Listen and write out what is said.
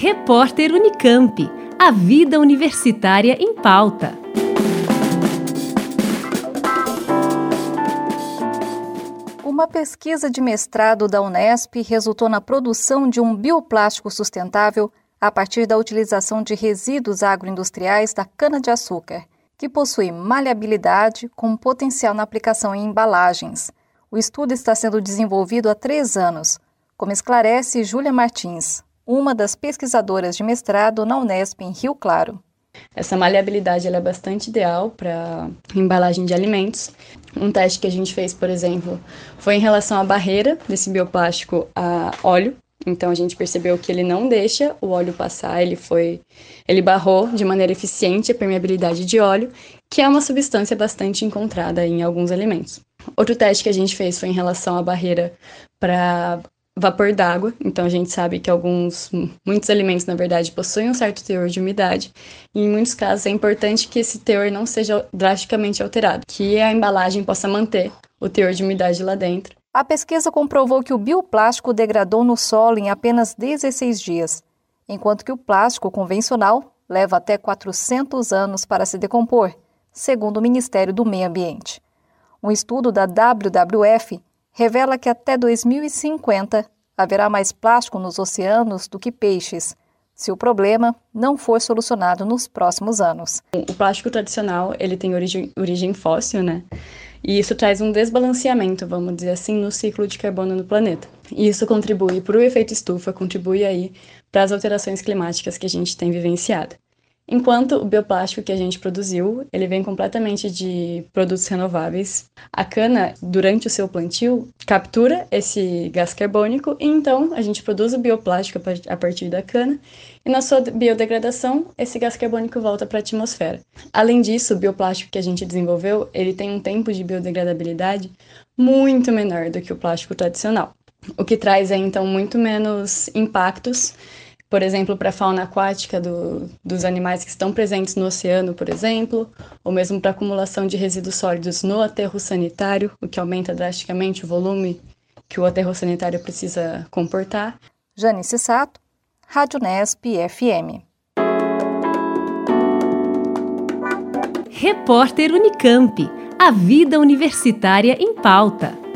Repórter Unicamp. A vida universitária em pauta. Uma pesquisa de mestrado da Unesp resultou na produção de um bioplástico sustentável a partir da utilização de resíduos agroindustriais da cana-de-açúcar, que possui maleabilidade com potencial na aplicação em embalagens. O estudo está sendo desenvolvido há três anos, como esclarece Júlia Martins, uma das pesquisadoras de mestrado na Unesp em Rio Claro. Essa maleabilidade é bastante ideal para embalagem de alimentos. Um teste que a gente fez, por exemplo, foi em relação à barreira desse bioplástico a óleo. Então a gente percebeu que ele não deixa o óleo passar, ele foi ele barrou de maneira eficiente a permeabilidade de óleo, que é uma substância bastante encontrada em alguns alimentos. Outro teste que a gente fez foi em relação à barreira para vapor d'água. Então a gente sabe que alguns, muitos alimentos, na verdade, possuem um certo teor de umidade. E em muitos casos é importante que esse teor não seja drasticamente alterado, que a embalagem possa manter o teor de umidade lá dentro. A pesquisa comprovou que o bioplástico degradou no solo em apenas 16 dias, enquanto que o plástico convencional leva até 400 anos para se decompor, segundo o Ministério do Meio Ambiente. Um estudo da WWF revela que até 2050 haverá mais plástico nos oceanos do que peixes, se o problema não for solucionado nos próximos anos. O plástico tradicional, ele tem origem, origem fóssil, né? E isso traz um desbalanceamento, vamos dizer assim, no ciclo de carbono no planeta. E isso contribui para o efeito estufa, contribui aí para as alterações climáticas que a gente tem vivenciado. Enquanto o bioplástico que a gente produziu, ele vem completamente de produtos renováveis. A cana, durante o seu plantio, captura esse gás carbônico e então a gente produz o bioplástico a partir da cana e na sua biodegradação, esse gás carbônico volta para a atmosfera. Além disso, o bioplástico que a gente desenvolveu, ele tem um tempo de biodegradabilidade muito menor do que o plástico tradicional, o que traz aí, então muito menos impactos por exemplo, para a fauna aquática do, dos animais que estão presentes no oceano, por exemplo, ou mesmo para acumulação de resíduos sólidos no aterro sanitário, o que aumenta drasticamente o volume que o aterro sanitário precisa comportar. Janice Sato, Rádio Nesp FM. Repórter Unicamp. A vida universitária em pauta.